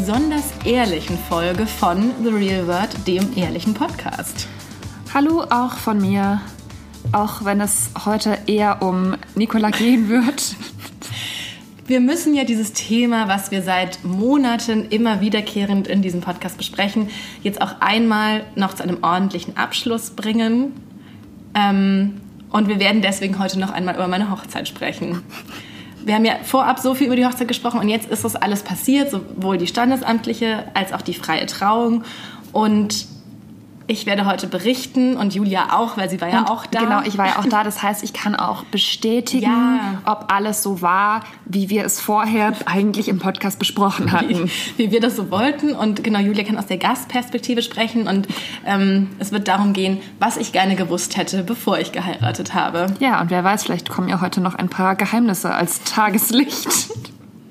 besonders ehrlichen Folge von The Real World, dem ehrlichen Podcast. Hallo auch von mir, auch wenn es heute eher um Nicola gehen wird. Wir müssen ja dieses Thema, was wir seit Monaten immer wiederkehrend in diesem Podcast besprechen, jetzt auch einmal noch zu einem ordentlichen Abschluss bringen. Ähm, und wir werden deswegen heute noch einmal über meine Hochzeit sprechen wir haben ja vorab so viel über die Hochzeit gesprochen und jetzt ist das alles passiert, sowohl die standesamtliche als auch die freie Trauung. Und ich werde heute berichten und Julia auch, weil sie war ja und auch da. Genau, ich war ja auch da. Das heißt, ich kann auch bestätigen, ja. ob alles so war, wie wir es vorher eigentlich im Podcast besprochen hatten. Wie, wie wir das so wollten. Und genau, Julia kann aus der Gastperspektive sprechen. Und ähm, es wird darum gehen, was ich gerne gewusst hätte, bevor ich geheiratet habe. Ja, und wer weiß, vielleicht kommen ja heute noch ein paar Geheimnisse als Tageslicht.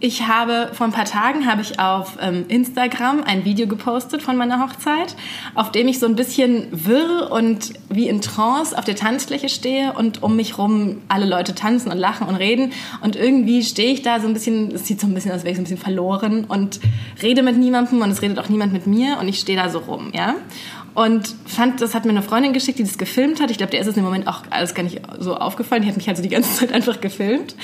Ich habe vor ein paar Tagen habe ich auf ähm, Instagram ein Video gepostet von meiner Hochzeit, auf dem ich so ein bisschen wirr und wie in Trance auf der Tanzfläche stehe und um mich rum alle Leute tanzen und lachen und reden und irgendwie stehe ich da so ein bisschen, es sieht so ein bisschen aus, als wäre ich so ein bisschen verloren und rede mit niemandem und es redet auch niemand mit mir und ich stehe da so rum, ja. Und fand, das hat mir eine Freundin geschickt, die das gefilmt hat. Ich glaube, der ist es im Moment auch alles gar nicht so aufgefallen. Die hat mich also die ganze Zeit einfach gefilmt.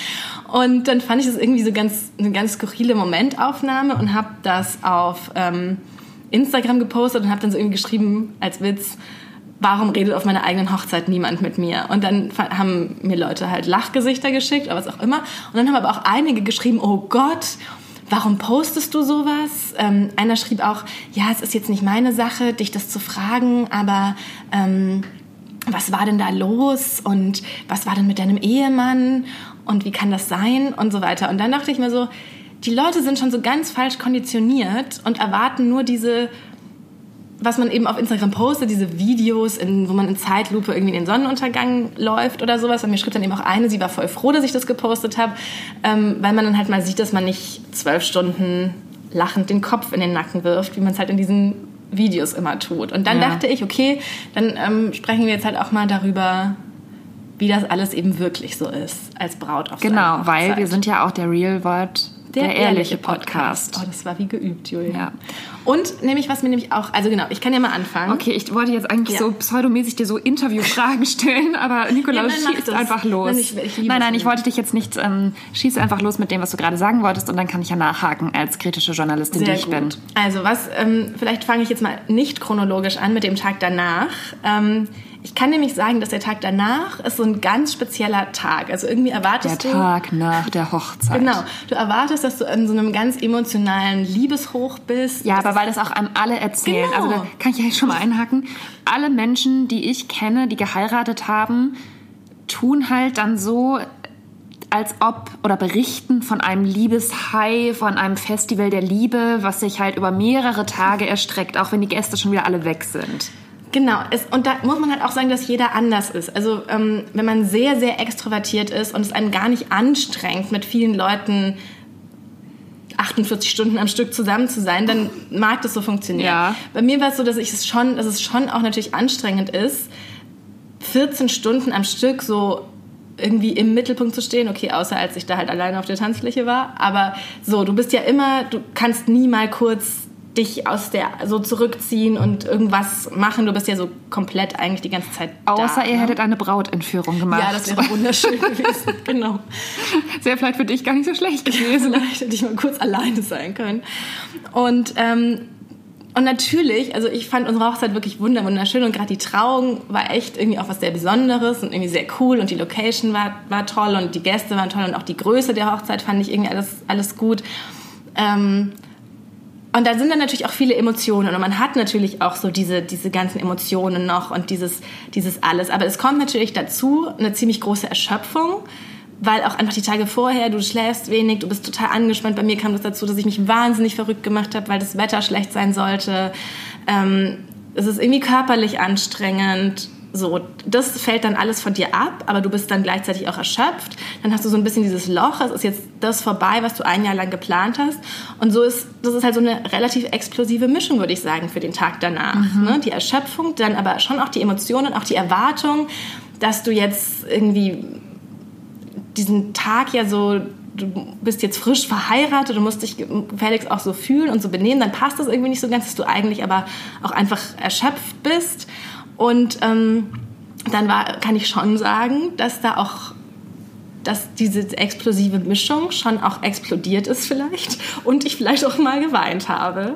Und dann fand ich das irgendwie so ganz, eine ganz skurrile Momentaufnahme und habe das auf ähm, Instagram gepostet und habe dann so irgendwie geschrieben als Witz, warum redet auf meiner eigenen Hochzeit niemand mit mir? Und dann haben mir Leute halt Lachgesichter geschickt oder was auch immer. Und dann haben aber auch einige geschrieben, oh Gott, warum postest du sowas? Ähm, einer schrieb auch, ja, es ist jetzt nicht meine Sache, dich das zu fragen, aber ähm, was war denn da los und was war denn mit deinem Ehemann und wie kann das sein und so weiter. Und dann dachte ich mir so, die Leute sind schon so ganz falsch konditioniert und erwarten nur diese was man eben auf Instagram postet, diese Videos, in, wo man in Zeitlupe irgendwie in den Sonnenuntergang läuft oder sowas. Und mir schrieb dann eben auch eine, sie war voll froh, dass ich das gepostet habe, ähm, weil man dann halt mal sieht, dass man nicht zwölf Stunden lachend den Kopf in den Nacken wirft, wie man es halt in diesen Videos immer tut. Und dann ja. dachte ich, okay, dann ähm, sprechen wir jetzt halt auch mal darüber, wie das alles eben wirklich so ist als Braut auf Genau, weil wir sind ja auch der Real World der, der ehrliche Podcast. Podcast. Oh, das war wie geübt, Julia. Ja. Und nämlich, was mir nämlich auch, also genau, ich kann ja mal anfangen. Okay, ich wollte jetzt eigentlich ja. so pseudomäßig dir so Interviewfragen stellen, aber Nikolaus ja, schießt einfach los. Nein, ich, ich nein, nein, ich wollte dich jetzt nicht, ähm, schieß einfach los mit dem, was du gerade sagen wolltest und dann kann ich ja nachhaken als kritische Journalistin, Sehr die ich gut. bin. Also was, ähm, vielleicht fange ich jetzt mal nicht chronologisch an mit dem Tag danach. Ähm, ich kann nämlich sagen, dass der Tag danach ist so ein ganz spezieller Tag. Also irgendwie erwartest der du... Der Tag nach der Hochzeit. Genau. Du erwartest, dass du in so einem ganz emotionalen Liebeshoch bist. Ja, aber weil das auch an alle erzählen. Genau. Also da kann ich ja schon mal einhaken. Alle Menschen, die ich kenne, die geheiratet haben, tun halt dann so, als ob oder berichten von einem Liebeshai, von einem Festival der Liebe, was sich halt über mehrere Tage erstreckt, auch wenn die Gäste schon wieder alle weg sind. Genau, es, und da muss man halt auch sagen, dass jeder anders ist. Also ähm, wenn man sehr, sehr extrovertiert ist und es einen gar nicht anstrengt, mit vielen Leuten 48 Stunden am Stück zusammen zu sein, dann mag das so funktionieren. Ja. Bei mir war es so, dass ich es schon, dass es schon auch natürlich anstrengend ist, 14 Stunden am Stück so irgendwie im Mittelpunkt zu stehen, okay, außer als ich da halt alleine auf der Tanzfläche war, aber so, du bist ja immer, du kannst nie mal kurz dich aus der so zurückziehen und irgendwas machen. Du bist ja so komplett eigentlich die ganze Zeit da. Außer ihr ne? hättet eine Brautentführung gemacht. Ja, das wäre wunderschön gewesen. Genau. Das wäre vielleicht für dich gar nicht so schlecht gewesen. vielleicht hätte ich mal kurz alleine sein können. Und ähm, und natürlich, also ich fand unsere Hochzeit wirklich wunderschön und gerade die Trauung war echt irgendwie auch was sehr Besonderes und irgendwie sehr cool und die Location war, war toll und die Gäste waren toll und auch die Größe der Hochzeit fand ich irgendwie alles, alles gut. Ähm, und da sind dann natürlich auch viele Emotionen und man hat natürlich auch so diese, diese ganzen Emotionen noch und dieses, dieses alles. Aber es kommt natürlich dazu eine ziemlich große Erschöpfung, weil auch einfach die Tage vorher, du schläfst wenig, du bist total angespannt. Bei mir kam das dazu, dass ich mich wahnsinnig verrückt gemacht habe, weil das Wetter schlecht sein sollte. Ähm, es ist irgendwie körperlich anstrengend so, das fällt dann alles von dir ab, aber du bist dann gleichzeitig auch erschöpft. Dann hast du so ein bisschen dieses Loch, es ist jetzt das vorbei, was du ein Jahr lang geplant hast. Und so ist, das ist halt so eine relativ explosive Mischung, würde ich sagen, für den Tag danach. Mhm. Ne? Die Erschöpfung, dann aber schon auch die Emotionen, auch die Erwartung, dass du jetzt irgendwie diesen Tag ja so du bist jetzt frisch verheiratet, du musst dich gefälligst auch so fühlen und so benehmen, dann passt das irgendwie nicht so ganz, dass du eigentlich aber auch einfach erschöpft bist. Und ähm, dann war, kann ich schon sagen, dass da auch dass diese explosive Mischung schon auch explodiert ist vielleicht und ich vielleicht auch mal geweint habe.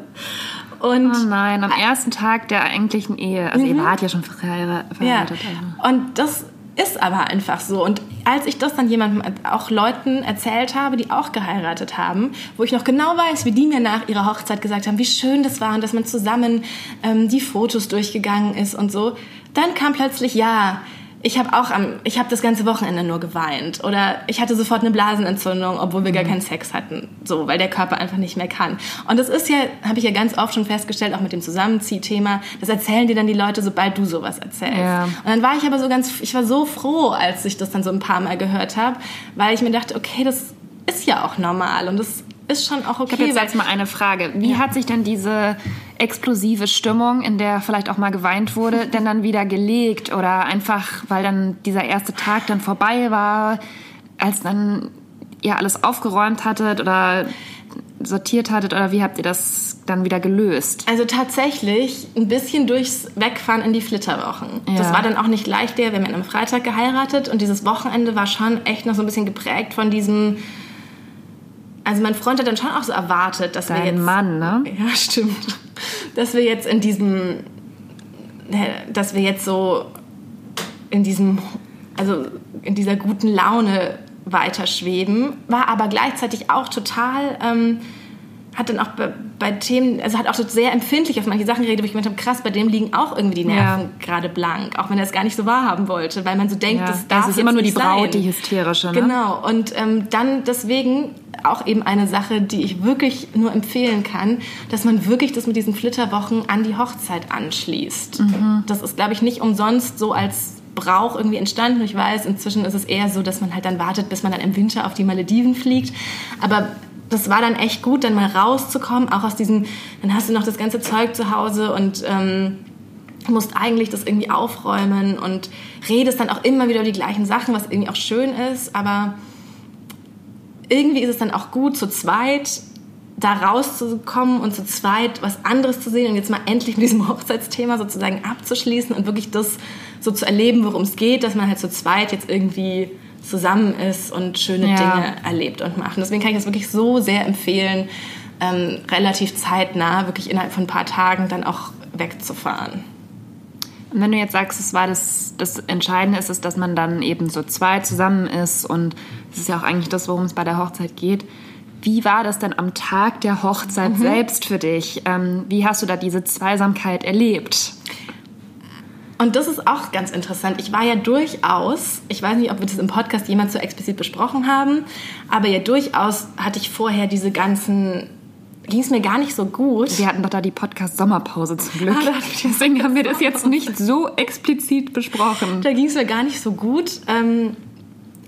Und oh nein, am ersten Tag der eigentlichen Ehe. Also mhm. ihr wart ja schon verheiratet. Ja. Und das ist aber einfach so. Und als ich das dann jemandem, auch Leuten erzählt habe, die auch geheiratet haben, wo ich noch genau weiß, wie die mir nach ihrer Hochzeit gesagt haben, wie schön das war und dass man zusammen ähm, die Fotos durchgegangen ist und so, dann kam plötzlich, ja, ich habe auch am, ich habe das ganze Wochenende nur geweint oder ich hatte sofort eine Blasenentzündung, obwohl wir gar mhm. keinen Sex hatten, so weil der Körper einfach nicht mehr kann. Und das ist ja, habe ich ja ganz oft schon festgestellt, auch mit dem Zusammenziehthema. Das erzählen dir dann die Leute, sobald du sowas erzählst. Ja. Und dann war ich aber so ganz, ich war so froh, als ich das dann so ein paar Mal gehört habe, weil ich mir dachte, okay, das ist ja auch normal und das ist schon auch okay. Ich habe jetzt, mal eine Frage. Wie ja. hat sich denn diese explosive Stimmung, in der vielleicht auch mal geweint wurde, denn dann wieder gelegt? Oder einfach, weil dann dieser erste Tag dann vorbei war, als dann ihr alles aufgeräumt hattet oder sortiert hattet? Oder wie habt ihr das dann wieder gelöst? Also tatsächlich ein bisschen durchs Wegfahren in die Flitterwochen. Ja. Das war dann auch nicht leicht der, wir haben am Freitag geheiratet und dieses Wochenende war schon echt noch so ein bisschen geprägt von diesem also mein Freund hat dann schon auch so erwartet, dass Dein wir jetzt. Mann, ne? Ja, stimmt. Dass wir jetzt in diesem, dass wir jetzt so in diesem, also in dieser guten Laune weiterschweben, war aber gleichzeitig auch total. Ähm, hat dann auch bei, bei, Themen, also hat auch so sehr empfindlich auf manche Sachen geredet, wo ich gemeint habe, krass, bei dem liegen auch irgendwie die Nerven ja. gerade blank, auch wenn er es gar nicht so wahrhaben wollte, weil man so denkt, ja, das darf das ist immer nur die Braut, die hysterische. Ne? Genau, und ähm, dann deswegen auch eben eine Sache, die ich wirklich nur empfehlen kann, dass man wirklich das mit diesen Flitterwochen an die Hochzeit anschließt. Mhm. Das ist, glaube ich, nicht umsonst so als Brauch irgendwie entstanden. Ich weiß, inzwischen ist es eher so, dass man halt dann wartet, bis man dann im Winter auf die Malediven fliegt. Aber das war dann echt gut, dann mal rauszukommen, auch aus diesem, dann hast du noch das ganze Zeug zu Hause und ähm, musst eigentlich das irgendwie aufräumen und redest dann auch immer wieder über die gleichen Sachen, was irgendwie auch schön ist, aber irgendwie ist es dann auch gut, zu zweit da rauszukommen und zu zweit was anderes zu sehen und jetzt mal endlich mit diesem Hochzeitsthema sozusagen abzuschließen und wirklich das so zu erleben, worum es geht, dass man halt zu zweit jetzt irgendwie zusammen ist und schöne ja. Dinge erlebt und macht. Und deswegen kann ich das wirklich so sehr empfehlen, ähm, relativ zeitnah, wirklich innerhalb von ein paar Tagen dann auch wegzufahren. Und wenn du jetzt sagst, es war das, das Entscheidende ist es, dass man dann eben so zwei zusammen ist und das ist ja auch eigentlich das, worum es bei der Hochzeit geht. Wie war das denn am Tag der Hochzeit mhm. selbst für dich? Ähm, wie hast du da diese Zweisamkeit erlebt? Und das ist auch ganz interessant. Ich war ja durchaus, ich weiß nicht, ob wir das im Podcast jemals so explizit besprochen haben, aber ja durchaus hatte ich vorher diese ganzen ging es mir gar nicht so gut. Wir hatten doch da die Podcast-Sommerpause zum Glück. Ah, Deswegen haben wir das jetzt nicht so explizit besprochen. Da ging es mir gar nicht so gut. Ähm,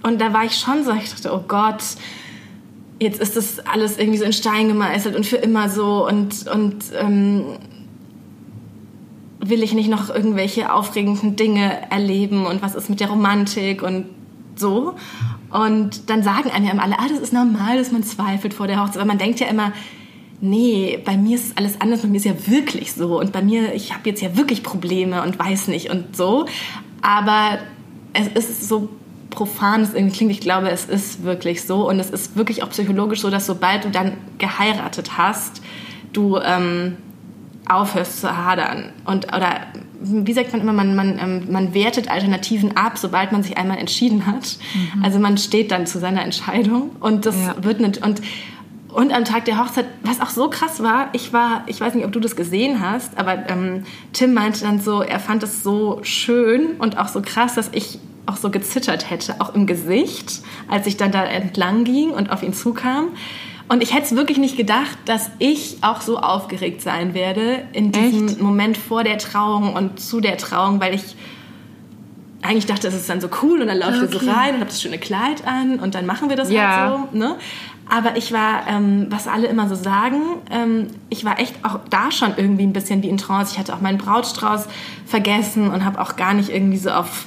und da war ich schon so, ich dachte, oh Gott, jetzt ist das alles irgendwie so in Stein gemeißelt und für immer so. Und, und ähm, will ich nicht noch irgendwelche aufregenden Dinge erleben und was ist mit der Romantik und so. Und dann sagen einem ja immer alle, ah, das ist normal, dass man zweifelt vor der Hochzeit, weil man denkt ja immer, nee, bei mir ist alles anders, bei mir ist ja wirklich so und bei mir, ich habe jetzt ja wirklich Probleme und weiß nicht und so. Aber es ist so profan es irgendwie klingt, ich glaube, es ist wirklich so und es ist wirklich auch psychologisch so, dass sobald du dann geheiratet hast, du ähm, aufhörst zu hadern. Und, oder wie sagt man immer, man, man, ähm, man wertet Alternativen ab, sobald man sich einmal entschieden hat. Mhm. Also man steht dann zu seiner Entscheidung und das ja. wird nicht. Und, und am Tag der Hochzeit, was auch so krass war, ich war, ich weiß nicht, ob du das gesehen hast, aber ähm, Tim meinte dann so, er fand es so schön und auch so krass, dass ich auch so gezittert hätte, auch im Gesicht, als ich dann da entlang ging und auf ihn zukam. Und ich hätte es wirklich nicht gedacht, dass ich auch so aufgeregt sein werde in diesem Echt? Moment vor der Trauung und zu der Trauung, weil ich eigentlich dachte, es ist dann so cool und dann ich okay. so rein und habe das schöne Kleid an und dann machen wir das ja. halt so. Ne? Aber ich war, ähm, was alle immer so sagen, ähm, ich war echt auch da schon irgendwie ein bisschen wie in Trance. Ich hatte auch meinen Brautstrauß vergessen und habe auch gar nicht irgendwie so auf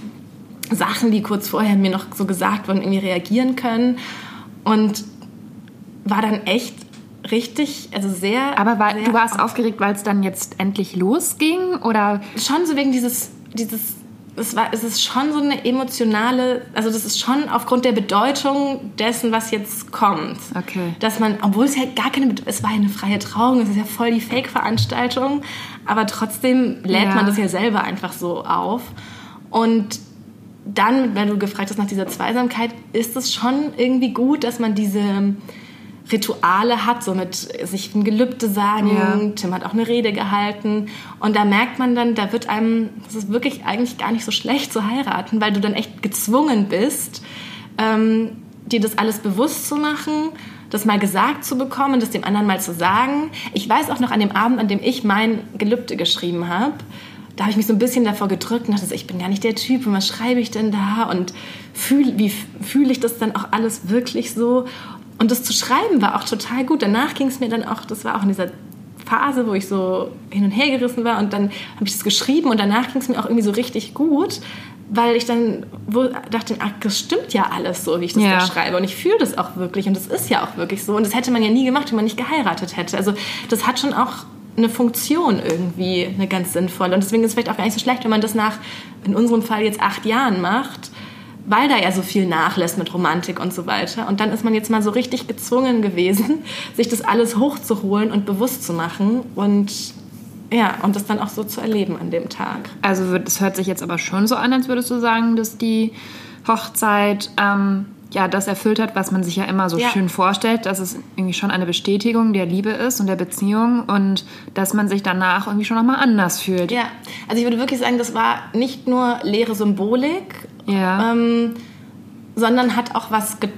Sachen, die kurz vorher mir noch so gesagt wurden, irgendwie reagieren können. Und war dann echt richtig, also sehr. Aber war, sehr du warst aufgeregt, weil es dann jetzt endlich losging? Oder? Schon so wegen dieses, dieses es, war, es ist schon so eine emotionale, also das ist schon aufgrund der Bedeutung dessen, was jetzt kommt. Okay. Dass man, obwohl es ja gar keine, es war ja eine freie Trauung, es ist ja voll die Fake-Veranstaltung, aber trotzdem lädt Ja. man das ja selber einfach so auf. Und dann, wenn du gefragt hast nach dieser Zweisamkeit, ist es schon irgendwie gut, dass man diese Rituale hat, so mit sich ein Gelübde sagen. Ja. Tim hat auch eine Rede gehalten. Und da merkt man dann, da wird einem, das ist wirklich eigentlich gar nicht so schlecht zu heiraten, weil du dann echt gezwungen bist, ähm, dir das alles bewusst zu machen, das mal gesagt zu bekommen, das dem anderen mal zu sagen. Ich weiß auch noch an dem Abend, an dem ich mein Gelübde geschrieben habe, da habe ich mich so ein bisschen davor gedrückt und dachte, ich bin gar nicht der Typ und was schreibe ich denn da und fühl, wie fühle ich das dann auch alles wirklich so? Und das zu schreiben war auch total gut. Danach ging es mir dann auch, das war auch in dieser Phase, wo ich so hin und her gerissen war und dann habe ich das geschrieben und danach ging es mir auch irgendwie so richtig gut, weil ich dann dachte, ach, das stimmt ja alles so, wie ich das Ja. da schreibe und ich fühle das auch wirklich und das ist ja auch wirklich so und das hätte man ja nie gemacht, wenn man nicht geheiratet hätte. Also das hat schon auch eine Funktion irgendwie, eine ganz sinnvolle und deswegen ist es vielleicht auch gar nicht so schlecht, wenn man das nach, in unserem Fall jetzt acht Jahren macht, weil da ja so viel nachlässt mit Romantik und so weiter. Und dann ist man jetzt mal so richtig gezwungen gewesen, sich das alles hochzuholen und bewusst zu machen und ja, und das dann auch so zu erleben an dem Tag. Also es hört sich jetzt aber schon so an, als würdest du sagen, dass die Hochzeit ähm, ja das erfüllt hat, was man sich ja immer so Ja. schön vorstellt, dass es irgendwie schon eine Bestätigung der Liebe ist und der Beziehung und dass man sich danach irgendwie schon nochmal anders fühlt. Ja, also ich würde wirklich sagen, das war nicht nur leere Symbolik, Ja. ähm, sondern hat auch was ge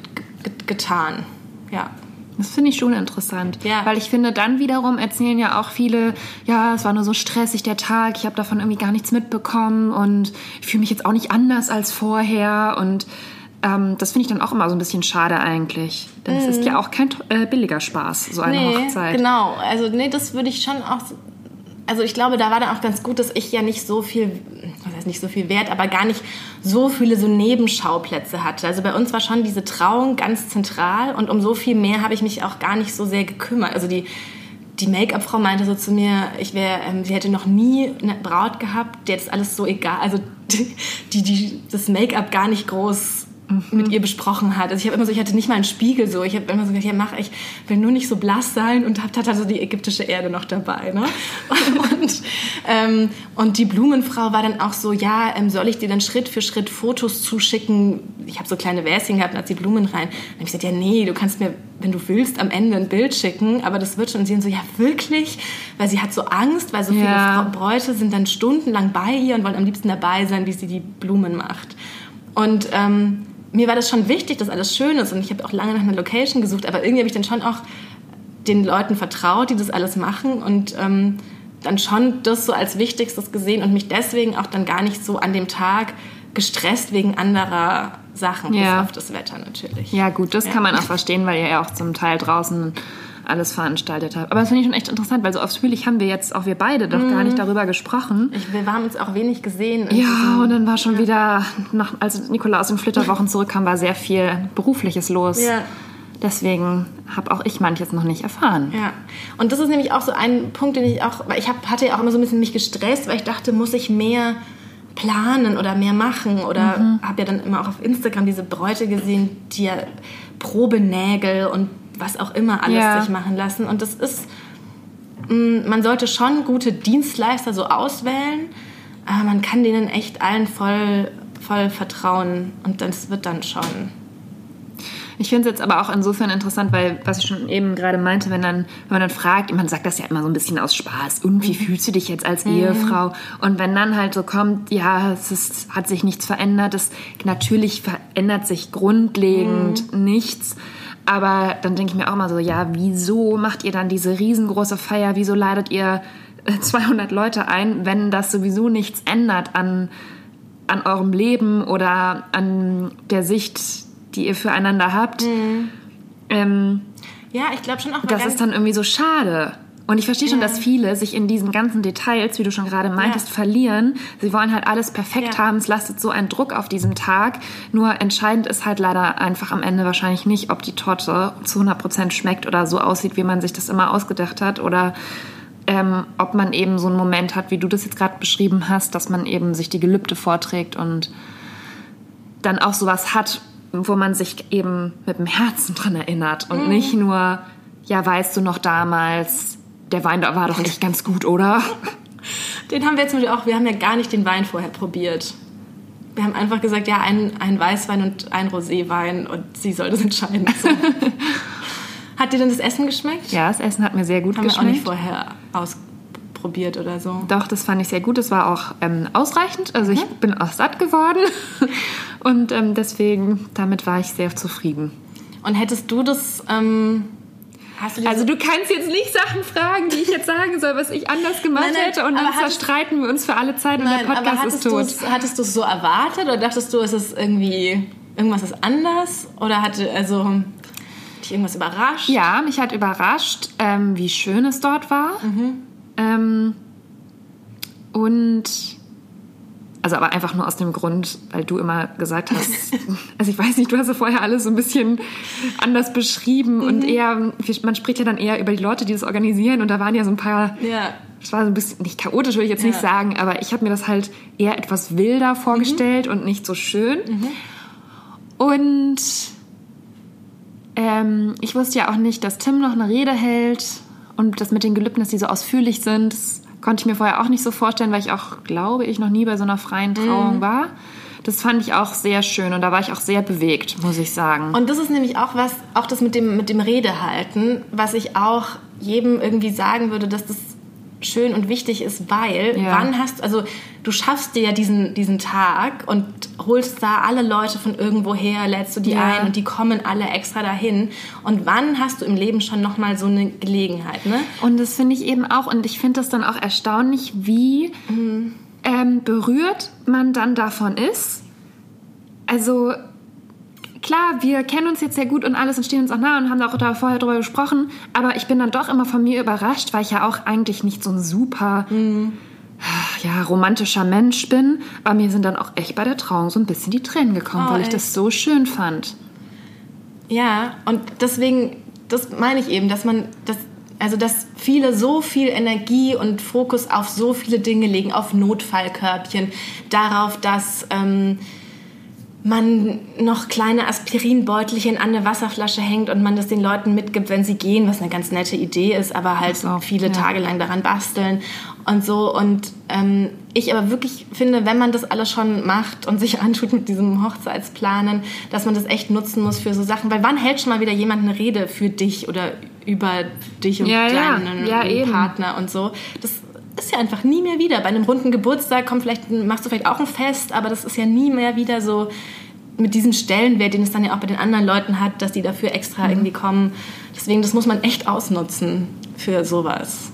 ge getan. Ja. Das finde ich schon interessant. Ja. Weil ich finde, dann wiederum erzählen ja auch viele, ja, es war nur so stressig der Tag, ich habe davon irgendwie gar nichts mitbekommen und ich fühle mich jetzt auch nicht anders als vorher. Und ähm, das finde ich dann auch immer so ein bisschen schade eigentlich. Denn es ist ja auch kein äh, billiger Spaß, so eine Mhm. nee, Hochzeit. genau. Also nee, das würde ich schon auch. Also ich glaube, da war dann auch ganz gut, dass ich ja nicht so viel, nicht so viel wert, aber gar nicht so viele so Nebenschauplätze hatte. Also bei uns war schon diese Trauung ganz zentral und um so viel mehr habe ich mich auch gar nicht so sehr gekümmert. Also die die Make-up-Frau meinte so zu mir, ich wäre, ähm, sie hätte noch nie eine Braut gehabt, der das alles so egal, also die, die das Make-up gar nicht groß mit ihr besprochen hat. Also ich habe immer so, ich hatte nicht mal einen Spiegel so. Ich habe immer so gesagt, ja mach, ich will nur nicht so blass sein und hab hatte also die ägyptische Erde noch dabei. Ne? Und, ähm, und die Blumenfrau war dann auch so, ja, ähm, soll ich dir dann Schritt für Schritt Fotos zuschicken? Ich habe so kleine Wäschen gehabt und hat die Blumen rein. Dann habe ich gesagt, ja nee, du kannst mir, wenn du willst, am Ende ein Bild schicken, aber das wird schon. Und sie so, ja wirklich? Weil sie hat so Angst, weil so viele Ja. Bräute sind dann stundenlang bei ihr und wollen am liebsten dabei sein, wie sie die Blumen macht. Und ähm, mir war das schon wichtig, dass alles schön ist und ich habe auch lange nach einer Location gesucht, aber irgendwie habe ich dann schon auch den Leuten vertraut, die das alles machen und ähm, dann schon das so als Wichtigstes gesehen und mich deswegen auch dann gar nicht so an dem Tag gestresst wegen anderer Sachen, Ja. bis auf das Wetter natürlich. Ja, gut, das Ja. kann man auch verstehen, weil ihr ja auch zum Teil draußen alles veranstaltet habt. Aber das finde ich schon echt interessant, weil so ausführlich haben wir jetzt, auch wir beide, doch gar Mhm. nicht darüber gesprochen. Ich, wir haben uns auch wenig gesehen. Ja, und dann war schon wieder, nach, als Nicola aus den Flitterwochen zurückkam, war sehr viel Berufliches los. Ja. Deswegen habe auch ich manches noch nicht erfahren. Ja, und das ist nämlich auch so ein Punkt, den ich auch, weil ich hab, hatte ja auch immer so ein bisschen mich gestresst, weil ich dachte, muss ich mehr planen oder mehr machen oder Mhm. habe ja dann immer auch auf Instagram diese Bräute gesehen, die ja Probenägel und was auch immer alles Ja. sich machen lassen und das ist, mh, man sollte schon gute Dienstleister so auswählen, aber man kann denen echt allen voll, voll vertrauen und das wird dann schon. Ich finde es jetzt aber auch insofern interessant, weil, was ich schon eben gerade meinte, wenn, dann, wenn man dann fragt, man sagt das ja immer so ein bisschen aus Spaß, und wie fühlst du dich jetzt als Ehefrau? Und wenn dann halt so kommt, ja, es ist, hat sich nichts verändert, es, natürlich verändert sich grundlegend nichts. Aber dann denke ich mir auch mal so, ja, wieso macht ihr dann diese riesengroße Feier? Wieso ladet ihr äh, 200 Leute ein, wenn das sowieso nichts ändert an, an eurem Leben oder an der Sicht, die ihr füreinander habt? Ähm, Ja, ich glaube schon auch. das ist dann irgendwie so schade. Und ich verstehe schon, dass viele sich in diesen ganzen Details, wie du schon gerade meintest, Ja. verlieren. Sie wollen halt alles perfekt Ja. haben. Es lastet so einen Druck auf diesem Tag. Nur entscheidend ist halt leider einfach am Ende wahrscheinlich nicht, ob die Torte zu 100% schmeckt oder so aussieht, wie man sich das immer ausgedacht hat. Oder ähm, ob man eben so einen Moment hat, wie du das jetzt gerade beschrieben hast, dass man eben sich die Gelübde vorträgt und dann auch sowas hat, wo man sich eben mit dem Herzen dran erinnert und nicht nur, ja, weißt du noch damals, der Wein da war doch echt ganz gut, oder? Den haben wir jetzt auch, wir haben ja gar nicht den Wein vorher probiert. Wir haben einfach gesagt, ja, ein, ein Weißwein und ein Roséwein und sie soll das entscheiden. So. Hat dir denn das Essen geschmeckt? Ja, das Essen hat mir sehr gut Haben wir auch nicht geschmeckt. vorher ausprobiert oder so. Doch, das fand ich sehr gut. Das war auch ähm, ausreichend. Also ich bin auch satt geworden. Und ähm, deswegen, damit war ich sehr zufrieden. Und hättest du das, ähm, Also du kannst jetzt nicht Sachen fragen, die ich jetzt sagen soll, was ich anders gemacht Nein, nein, hätte. Und dann zerstreiten wir uns für alle Zeit und Nein, der aber Podcast ist tot. hattest du es so erwartet oder dachtest du, ist es irgendwie, irgendwas ist anders? Oder hatte, also, dich irgendwas überrascht? Ja, mich hat überrascht, ähm, wie schön es dort war. Ähm, und also aber einfach nur aus dem Grund, weil du immer gesagt hast, also ich weiß nicht, du hast ja vorher alles so ein bisschen anders beschrieben und eher, man spricht ja dann eher über die Leute, die das organisieren und da waren ja so ein paar Ja. es war so ein bisschen, nicht chaotisch würde ich jetzt nicht Ja. sagen, aber ich habe mir das halt eher etwas wilder vorgestellt und nicht so schön. Und ähm, ich wusste ja auch nicht, dass Tim noch eine Rede hält und das mit den Gelübden, dass die so ausführlich sind. Das konnte ich mir vorher auch nicht so vorstellen, weil ich auch, glaube ich, noch nie bei so einer freien Trauung war. Das fand ich auch sehr schön und da war ich auch sehr bewegt, muss ich sagen. Und das ist nämlich auch was, auch das mit dem, mit dem Redehalten, was ich auch jedem irgendwie sagen würde, dass das schön und wichtig ist, weil Ja. wann hast, also du schaffst dir ja diesen, diesen Tag und holst da alle Leute von irgendwo her, lädst du die Ja. ein und die kommen alle extra dahin. Und wann hast du im Leben schon nochmal so eine Gelegenheit, ne? Und das finde ich eben auch, und ich finde das dann auch erstaunlich, wie ähm, berührt man dann davon ist. Also klar, wir kennen uns jetzt sehr gut und alles und stehen uns auch nah und haben auch da vorher drüber gesprochen, aber ich bin dann doch immer von mir überrascht, weil ich ja auch eigentlich nicht so ein super ja, romantischer Mensch bin, aber mir sind dann auch echt bei der Trauung so ein bisschen die Tränen gekommen, Oh, weil ich echt? das so schön fand. Ja, und deswegen, das meine ich eben, dass man, das, also dass viele so viel Energie und Fokus auf so viele Dinge legen, auf Notfallkörbchen, darauf, dass ähm, man noch kleine Aspirinbeutelchen an eine Wasserflasche hängt und man das den Leuten mitgibt, wenn sie gehen, was eine ganz nette Idee ist, aber halt so, viele ja. Tage lang daran basteln und so. Und ähm, ich aber wirklich finde, wenn man das alles schon macht und sich antut mit diesem Hochzeitsplanen, dass man das echt nutzen muss für so Sachen. Weil wann hält schon mal wieder jemand eine Rede für dich oder über dich und Ja, deinen Ja. Partner und so? Das ist ja einfach nie mehr wieder. Bei einem runden Geburtstag kommt vielleicht, machst du vielleicht auch ein Fest, aber das ist ja nie mehr wieder so mit diesem Stellenwert, den es dann ja auch bei den anderen Leuten hat, dass die dafür extra Mhm. irgendwie kommen. Deswegen, das muss man echt ausnutzen für sowas.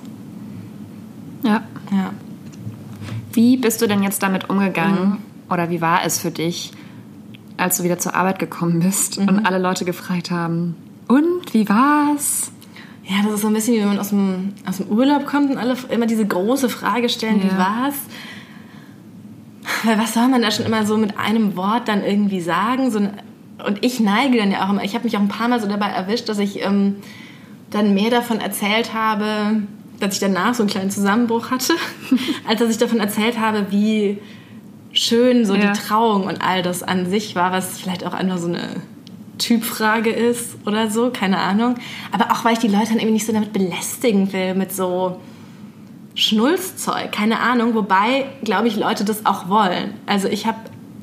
Ja. Ja. Wie bist du denn jetzt damit umgegangen? Oder wie war es für dich, als du wieder zur Arbeit gekommen bist und alle Leute gefragt haben, und wie war's? Ja, das ist so ein bisschen wie wenn man aus dem, aus dem Urlaub kommt und alle immer diese große Frage stellen, Ja. wie war's? Weil was soll man da schon immer so mit einem Wort dann irgendwie sagen? So ein, und ich neige dann ja auch immer, ich habe mich auch ein paar Mal so dabei erwischt, dass ich ähm, dann mehr davon erzählt habe, dass ich danach so einen kleinen Zusammenbruch hatte, als dass ich davon erzählt habe, wie schön so Ja. die Trauung und all das an sich war, was vielleicht auch einfach so eine Typfrage ist oder so, keine Ahnung. Aber auch, weil ich die Leute dann irgendwie nicht so damit belästigen will, mit so Schnulzzeug, keine Ahnung. Wobei, glaube ich, Leute das auch wollen. Also ich habe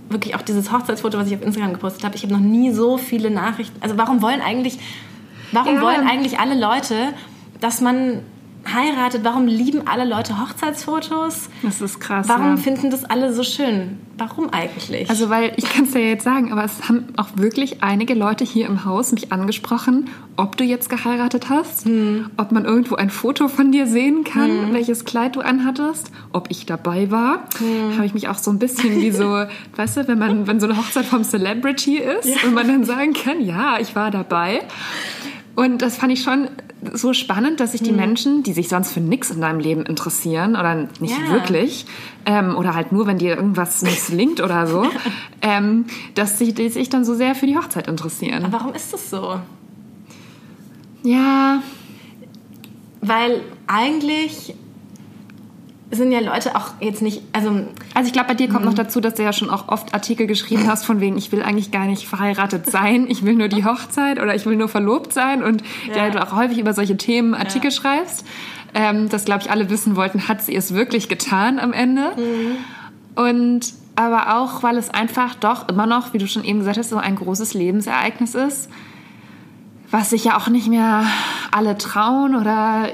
wirklich auch dieses Hochzeitsfoto, was ich auf Instagram gepostet habe, ich habe noch nie so viele Nachrichten. Also warum wollen eigentlich, warum Ja. wollen eigentlich alle Leute, dass man heiratet? Warum lieben alle Leute Hochzeitsfotos? Das ist krass. Warum ja. finden das alle so schön? Warum eigentlich? Also, weil ich kann es ja jetzt sagen, aber es haben auch wirklich einige Leute hier im Haus mich angesprochen, ob du jetzt geheiratet hast, ob man irgendwo ein Foto von dir sehen kann, welches Kleid du anhattest, ob ich dabei war. Habe ich mich auch so ein bisschen wie so, weißt du, wenn man, wenn so eine Hochzeit vom Celebrity ist und man dann sagen kann, ja, ich war dabei. Und das fand ich schon so spannend, dass sich die Menschen, die sich sonst für nichts in deinem Leben interessieren oder nicht Ja. wirklich, ähm, oder halt nur, wenn dir irgendwas misslingt oder so, ähm, dass sich, die sich dann so sehr für die Hochzeit interessieren. Aber warum ist das so? ja, Weil eigentlich sind ja Leute auch jetzt nicht, also Also ich glaube, bei dir kommt noch dazu, dass du ja schon auch oft Artikel geschrieben hast, von wegen, ich will eigentlich gar nicht verheiratet sein, ich will nur die Hochzeit oder ich will nur verlobt sein und Ja. ja. du auch häufig über solche Themen Artikel Ja. schreibst. Ähm, das, glaube ich, alle wissen wollten, hat sie es wirklich getan am Ende. Und aber auch, weil es einfach doch immer noch, wie du schon eben gesagt hast, so ein großes Lebensereignis ist, was sich ja auch nicht mehr alle trauen oder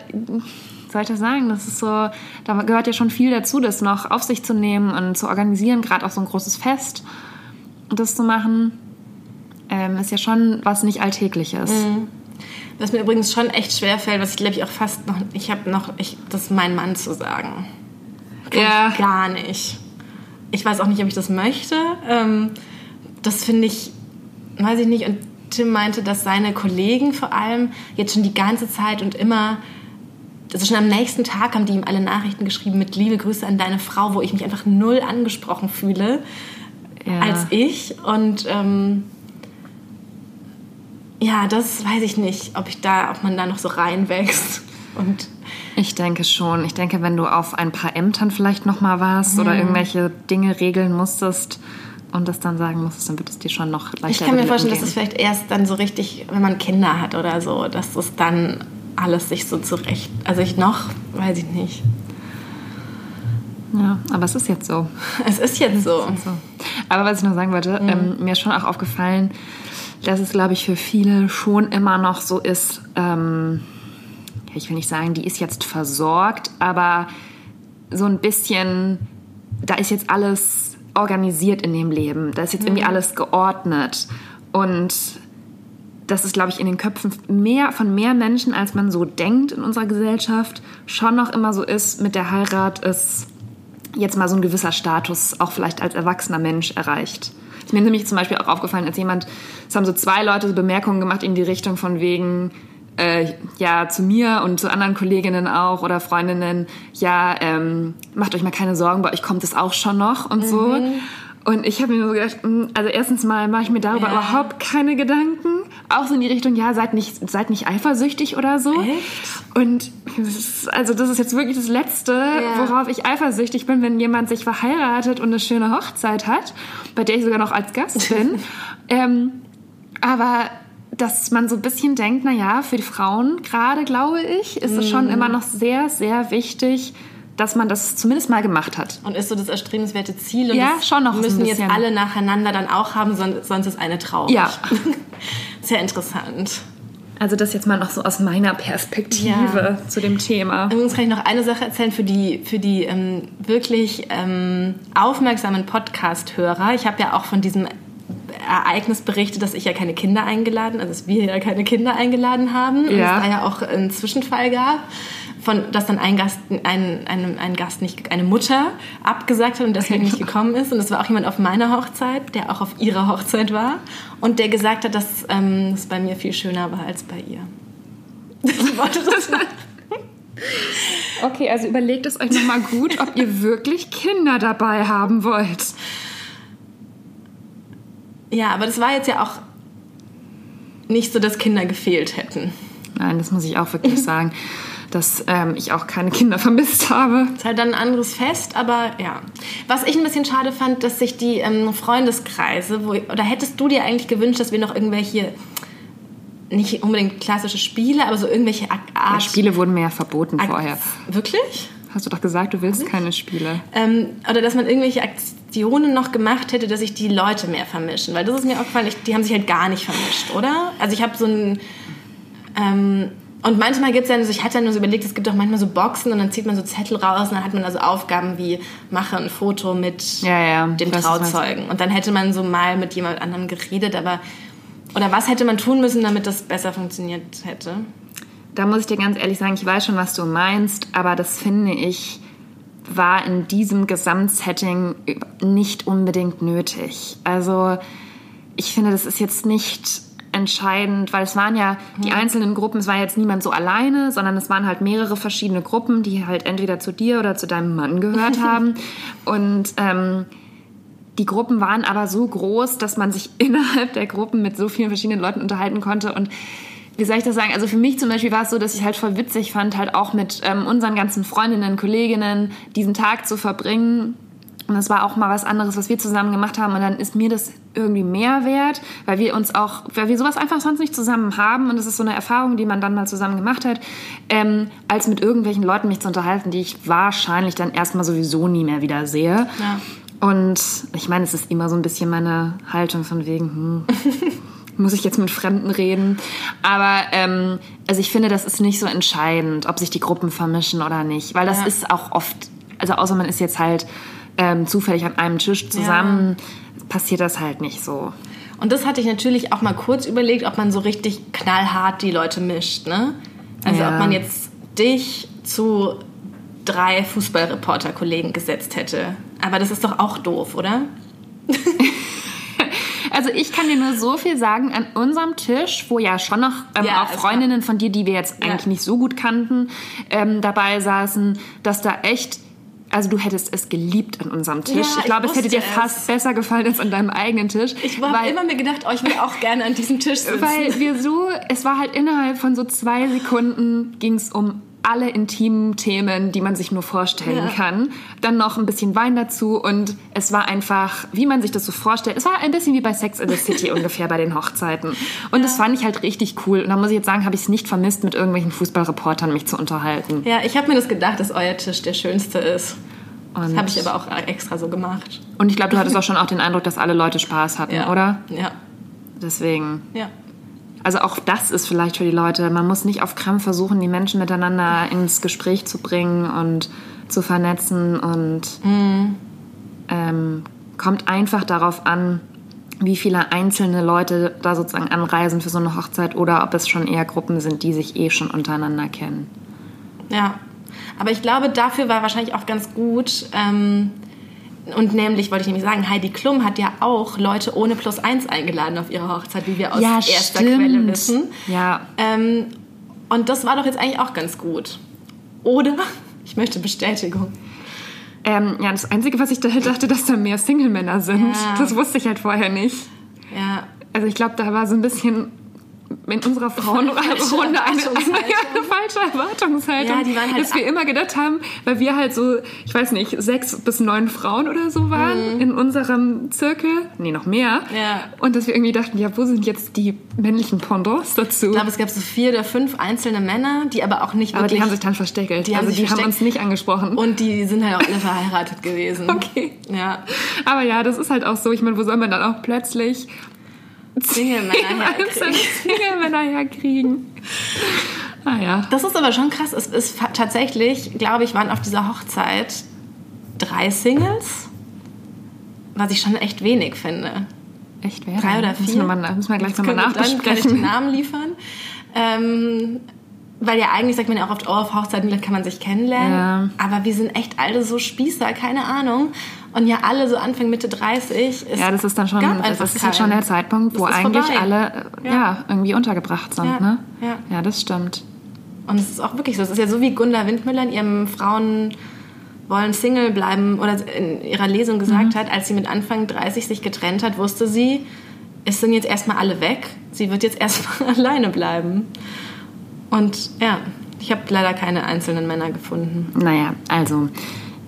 soll ich das sagen? Das ist so, da gehört ja schon viel dazu, das noch auf sich zu nehmen und zu organisieren, gerade auch so ein großes Fest. Das zu machen, ähm, ist ja schon was nicht Alltägliches. was mir übrigens schon echt schwer fällt, was ich glaube ich auch fast noch, ich habe noch, ich, das ist mein Mann zu sagen. Kann Ja. ich gar nicht. Ich weiß auch nicht, ob ich das möchte. Ähm, das finde ich, weiß ich nicht. Und Tim meinte, dass seine Kollegen vor allem jetzt schon die ganze Zeit und immer, also schon am nächsten Tag haben die ihm alle Nachrichten geschrieben mit liebe Grüße an deine Frau, wo ich mich einfach null angesprochen fühle Ja. als ich. Und ähm, ja, das weiß ich nicht, ob ich da, ob man da noch so reinwächst. Und Ich denke schon. Ich denke, wenn du auf ein paar Ämtern vielleicht noch mal warst oder irgendwelche Dinge regeln musstest und das dann sagen musstest, dann wird es dir schon noch leichter ich kann mir vorstellen, dass Lippen es vielleicht erst dann so richtig, wenn man Kinder hat oder so, dass es dann alles sich so zurecht. Also ich noch, weiß ich nicht. Ja, aber es ist jetzt so. Es ist jetzt so. So. Aber was ich noch sagen wollte, ähm, mir ist schon auch aufgefallen, dass es, glaube ich, für viele schon immer noch so ist, ähm, ja, ich will nicht sagen, die ist jetzt versorgt, aber so ein bisschen, da ist jetzt alles organisiert in dem Leben, da ist jetzt irgendwie alles geordnet und das ist, glaube ich, in den Köpfen mehr von mehr Menschen, als man so denkt in unserer Gesellschaft, schon noch immer so ist, mit der Heirat ist jetzt mal so ein gewisser Status auch vielleicht als erwachsener Mensch erreicht. Ist mir nämlich zum Beispiel auch aufgefallen, als jemand, es haben so zwei Leute so Bemerkungen gemacht in die Richtung von wegen, äh, ja, zu mir und zu anderen Kolleginnen auch oder Freundinnen, ja, ähm, macht euch mal keine Sorgen, bei euch kommt es auch schon noch und so. Und ich habe mir nur so gedacht, mh, also erstens mal mache ich mir darüber Ja. überhaupt keine Gedanken. Auch so in die Richtung, ja, seid nicht, seid nicht eifersüchtig oder so. Echt? Und das ist, also das ist jetzt wirklich das Letzte, worauf ich eifersüchtig bin, wenn jemand sich verheiratet und eine schöne Hochzeit hat, bei der ich sogar noch als Gast bin. ähm, aber dass man so ein bisschen denkt, na ja, für die Frauen gerade, glaube ich, ist es schon immer noch sehr, sehr wichtig, dass man das zumindest mal gemacht hat. Und ist so das erstrebenswerte Ziel. Und Ja, schon noch müssen jetzt alle nacheinander dann auch haben, son- sonst ist eine traurig. Ja. Sehr interessant. Also das jetzt mal noch so aus meiner Perspektive zu dem Thema. Übrigens kann ich noch eine Sache erzählen für die, für die ähm, wirklich ähm, aufmerksamen Podcast-Hörer. Ich habe ja auch von diesem Ereignis berichtet, dass ich ja keine Kinder eingeladen, also dass wir ja keine Kinder eingeladen haben. Und Ja. es da ja auch einen Zwischenfall gab, von, dass dann ein Gast, ein, ein, ein Gast nicht, eine Mutter abgesagt hat und deswegen nicht gekommen ist. Und es war auch jemand auf meiner Hochzeit, der auch auf ihrer Hochzeit war und der gesagt hat, dass ähm, es bei mir viel schöner war als bei ihr. Ich wollte das Okay, also überlegt es euch nochmal gut, ob ihr wirklich Kinder dabei haben wollt. Ja, aber das war jetzt ja auch nicht so, dass Kinder gefehlt hätten. Nein, das muss ich auch wirklich sagen, dass ähm, ich auch keine Kinder vermisst habe. Ist halt dann ein anderes Fest, aber ja. Was ich ein bisschen schade fand, dass sich die ähm, Freundeskreise, wo, oder hättest du dir eigentlich gewünscht, dass wir noch irgendwelche, nicht unbedingt klassische Spiele, aber so irgendwelche Art. Ja, Spiele wurden mir ja verboten Ak- vorher. Wirklich? Hast du doch gesagt, du willst keine Spiele. Ähm, oder dass man irgendwelche Aktionen noch gemacht hätte, dass sich die Leute mehr vermischen. Weil das ist mir aufgefallen, ich, die haben sich halt gar nicht vermischt, oder? Also ich habe so ein... Ähm, und manchmal gibt es ja, also ich hatte ja nur so überlegt, es gibt auch manchmal so Boxen und dann zieht man so Zettel raus und dann hat man also Aufgaben wie mache ein Foto mit Ja, ja, dem du Trauzeugen. Und dann hätte man so mal mit jemand anderem geredet, aber... Oder was hätte man tun müssen, damit das besser funktioniert hätte? Da muss ich dir ganz ehrlich sagen, ich weiß schon, was du meinst, aber das finde ich war in diesem Gesamtsetting nicht unbedingt nötig. Also ich finde, das ist jetzt nicht entscheidend, weil es waren ja die einzelnen Gruppen, es war jetzt niemand so alleine, sondern es waren halt mehrere verschiedene Gruppen, die halt entweder zu dir oder zu deinem Mann gehört haben. Und ähm, die Gruppen waren aber so groß, dass man sich innerhalb der Gruppen mit so vielen verschiedenen Leuten unterhalten konnte und wie soll ich das sagen? Also für mich zum Beispiel war es so, dass ich halt voll witzig fand, halt auch mit ähm, unseren ganzen Freundinnen, Kolleginnen diesen Tag zu verbringen. Und das war auch mal was anderes, was wir zusammen gemacht haben. Und dann ist mir das irgendwie mehr wert, weil wir uns auch, weil wir sowas einfach sonst nicht zusammen haben. Und das ist so eine Erfahrung, die man dann mal zusammen gemacht hat, ähm, als mit irgendwelchen Leuten mich zu unterhalten, die ich wahrscheinlich dann erstmal sowieso nie mehr wieder sehe. Ja. Und ich meine, es ist immer so ein bisschen meine Haltung von wegen, hm, muss ich jetzt mit Fremden reden? Aber ähm, also ich finde, das ist nicht so entscheidend, ob sich die Gruppen vermischen oder nicht, weil das Ja. ist auch oft, also außer man ist jetzt halt ähm, zufällig an einem Tisch zusammen, passiert das halt nicht so. Und das hatte ich natürlich auch mal kurz überlegt, ob man so richtig knallhart die Leute mischt, ne? Also Ja. ob man jetzt dich zu drei Fußballreporter-Kollegen gesetzt hätte. Aber das ist doch auch doof, oder? Also ich kann dir nur so viel sagen, an unserem Tisch, wo ja schon noch ähm, Ja, auch Freundinnen von dir, die wir jetzt Ja. eigentlich nicht so gut kannten, ähm, dabei saßen, dass da echt, also du hättest es geliebt an unserem Tisch. Ja, ich glaube, ich es hätte dir fast es. besser gefallen als an deinem eigenen Tisch. Ich habe immer mir gedacht, oh, ich will auch gerne an diesem Tisch sitzen. Weil wir so, es war halt innerhalb von so zwei Sekunden ging es um alle intimen Themen, die man sich nur vorstellen Ja. kann. Dann noch ein bisschen Wein dazu und es war einfach, wie man sich das so vorstellt. Es war ein bisschen wie bei Sex in the City ungefähr bei den Hochzeiten. Und das fand ich halt richtig cool. Und da muss ich jetzt sagen, habe ich es nicht vermisst, mit irgendwelchen Fußballreportern mich zu unterhalten. ja, ich habe mir das gedacht, dass euer Tisch der schönste ist. Das Und- habe ich aber auch extra so gemacht. Und ich glaube, du hattest auch schon auch den Eindruck, dass alle Leute Spaß hatten, Ja. oder? Ja. Deswegen. Ja. Also auch das ist vielleicht für die Leute. Man muss nicht auf Krampf versuchen, die Menschen miteinander ins Gespräch zu bringen und zu vernetzen und ähm, kommt einfach darauf an, wie viele einzelne Leute da sozusagen anreisen für so eine Hochzeit oder ob es schon eher Gruppen sind, die sich eh schon untereinander kennen. Ja, aber ich glaube, dafür war wahrscheinlich auch ganz gut. Ähm, und nämlich wollte ich nämlich sagen, Heidi Klum hat ja auch Leute ohne Plus eins eingeladen auf ihre Hochzeit, wie wir aus Ja, erster stimmt. Quelle wissen. Ja. Ähm, und das war doch jetzt eigentlich auch ganz gut. Oder? Ich möchte Bestätigung. Ähm, ja, das Einzige, was ich da dachte, dass da mehr Single-Männer sind, Ja. das wusste ich halt vorher nicht. Ja. Also ich glaube, da war so ein bisschen in unserer Frauenrunde eine, Falsche eine, eine, falsche Erwartungshaltung. Ja, die waren halt dass wir immer gedacht haben, weil wir halt so, ich weiß nicht, sechs bis neun Frauen oder so waren in unserem Zirkel. Nee, noch mehr. Mhm. Ja. Und dass wir irgendwie dachten, ja, wo sind jetzt die männlichen Pendants dazu? Ich glaube, es gab so vier oder fünf einzelne Männer, die aber auch nicht Aber wirklich... die haben sich dann versteckelt. Die haben also die haben uns nicht angesprochen. und die sind halt auch alle verheiratet gewesen. Okay. Ja. Aber ja, das ist halt auch so. Ich meine, wo soll man dann auch plötzlich Single-Männer herkriegen. Single-Männer herkriegen? Ah ja. Das ist aber schon krass. Es ist tatsächlich, glaube ich, waren auf dieser Hochzeit drei Singles, was ich schon echt wenig finde. Echt, wer? Drei oder Müssen vier. wir, mal, müssen wir gleich nochmal wir- Dann kann ich nachbesprechen. den Namen liefern. Ähm, weil ja eigentlich sagt man ja auch oft, oh, auf Hochzeiten kann man sich kennenlernen. Ja. Aber wir sind echt alle so Spießer, keine Ahnung. Und ja alle so Anfang, Mitte 30. Es Ja, das ist dann schon, das ist ja schon der. Zeitpunkt, wo ist eigentlich vorbei. alle äh, Ja. ja. irgendwie untergebracht sind. Ja, Ne? ja. ja, das stimmt. Und es ist auch wirklich so. Es ist ja so, wie Gunda Windmüller in ihrem Frauen wollen Single bleiben oder in ihrer Lesung gesagt Mhm. hat, als sie mit Anfang 30 sich getrennt hat, wusste sie, es sind jetzt erstmal alle weg. Sie wird jetzt erstmal alleine bleiben. Und ja, ich habe leider keine einzelnen Männer gefunden. Naja, also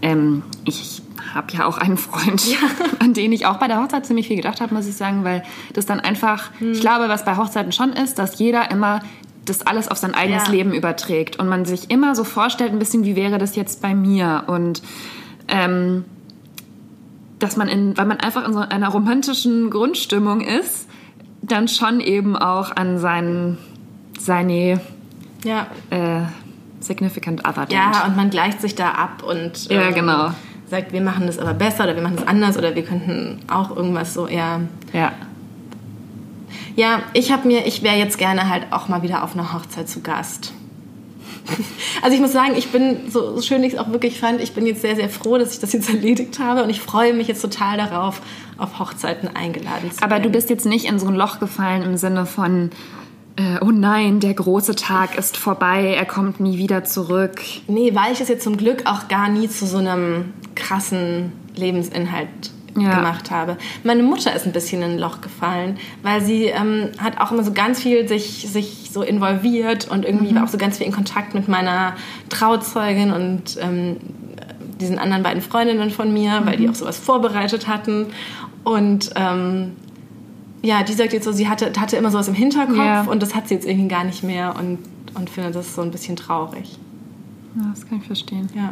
ähm, ich habe ja auch einen Freund, an den ich auch bei der Hochzeit ziemlich viel gedacht habe, muss ich sagen, weil das dann einfach, Hm. ich glaube, was bei Hochzeiten schon ist, dass jeder immer das alles auf sein eigenes Ja. Leben überträgt und man sich immer so vorstellt, ein bisschen, wie wäre das jetzt bei mir und ähm, dass man in, weil man einfach in so einer romantischen Grundstimmung ist, dann schon eben auch an seinen, seine Ja, äh, Significant Other denkt. ja und man gleicht sich da ab und ähm, Ja, genau. Sagt, wir machen das aber besser oder wir machen das anders oder wir könnten auch irgendwas so eher ja. Ja, ich habe mir, ich wäre jetzt gerne halt auch mal wieder auf einer Hochzeit zu Gast. Also ich muss sagen, ich bin, so, schön ich es auch wirklich fand, ich bin jetzt sehr, sehr froh, dass ich das jetzt erledigt habe und ich freue mich jetzt total darauf, auf Hochzeiten eingeladen zu werden. Aber du bist jetzt nicht in so ein Loch gefallen im Sinne von, äh, oh nein, der große Tag ist vorbei, er kommt nie wieder zurück. Nee, weil ich es jetzt zum Glück auch gar nie zu so einem krassen Lebensinhalt ja. gemacht habe. Meine Mutter ist ein bisschen in ein Loch gefallen, weil sie ähm, hat auch immer so ganz viel sich, sich so involviert und irgendwie mhm. war auch so ganz viel in Kontakt mit meiner Trauzeugin und ähm, diesen anderen beiden Freundinnen von mir, mhm. weil die mhm. auch sowas vorbereitet hatten. Und ähm, ja, die sagt jetzt so, sie hatte, hatte immer sowas im Hinterkopf ja. und das hat sie jetzt irgendwie gar nicht mehr und, und finde das so ein bisschen traurig. Ja, das kann ich verstehen. Ja.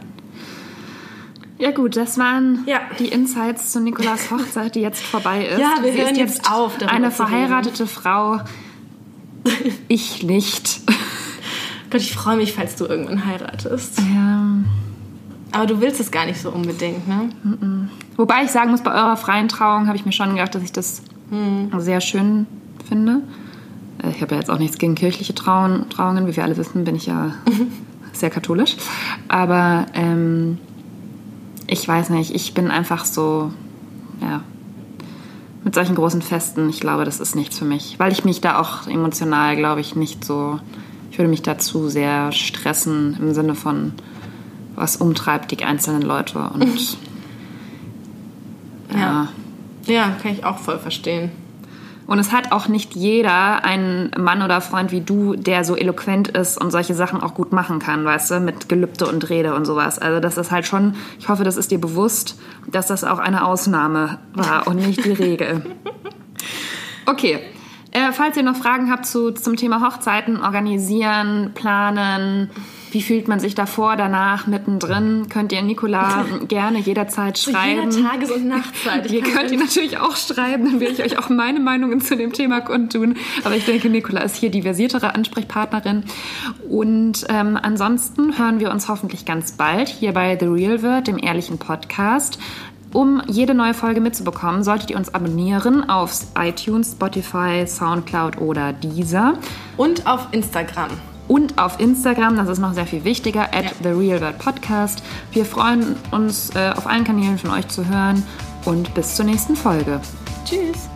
Ja gut, das waren ja. die Insights zu Nikolas Hochzeit, die jetzt vorbei ist. Ja, wir Sie hören jetzt auf. Eine verheiratete Frau. Ich nicht. Gott, ich freue mich, falls du irgendwann heiratest. Ja. Aber du willst es gar nicht so unbedingt, ne? Mm -mm. Wobei ich sagen muss, bei eurer freien Trauung habe ich mir schon gedacht, dass ich das hm. sehr schön finde. Äh, ich habe ja jetzt auch nichts gegen kirchliche Trauungen. Wie wir alle wissen, bin ich ja sehr katholisch. Aber ähm, ich weiß nicht, ich bin einfach so, ja, mit solchen großen Festen, ich glaube, das ist nichts für mich. Weil ich mich da auch emotional, glaube ich, nicht so, ich würde mich dazu sehr stressen im Sinne von, was umtreibt die einzelnen Leute und ja. ja. Ja, kann ich auch voll verstehen. Und es hat auch nicht jeder einen Mann oder Freund wie du, der so eloquent ist und solche Sachen auch gut machen kann, weißt du, mit Gelübde und Rede und sowas. Also das ist halt schon, ich hoffe, das ist dir bewusst, dass das auch eine Ausnahme war und nicht die Regel. Okay. Äh, falls ihr noch Fragen habt zu, zum Thema Hochzeiten, organisieren, planen, wie fühlt man sich davor, danach, mittendrin? Könnt ihr Nicola gerne jederzeit schreiben. Zu jeder Tages- und Nachtzeit. ihr könnt ihr natürlich auch schreiben, dann werde ich euch auch meine Meinungen zu dem Thema kundtun. Aber ich denke, Nicola ist hier die versiertere Ansprechpartnerin. Und ähm, ansonsten hören wir uns hoffentlich ganz bald hier bei The Real Word, dem ehrlichen Podcast. Um jede neue Folge mitzubekommen, solltet ihr uns abonnieren auf iTunes, Spotify, Soundcloud oder Deezer. Und auf Instagram und auf Instagram, das ist noch sehr viel wichtiger, at ja. The Real World Podcast. Wir freuen uns, äh, auf allen Kanälen von euch zu hören und bis zur nächsten Folge. Tschüss.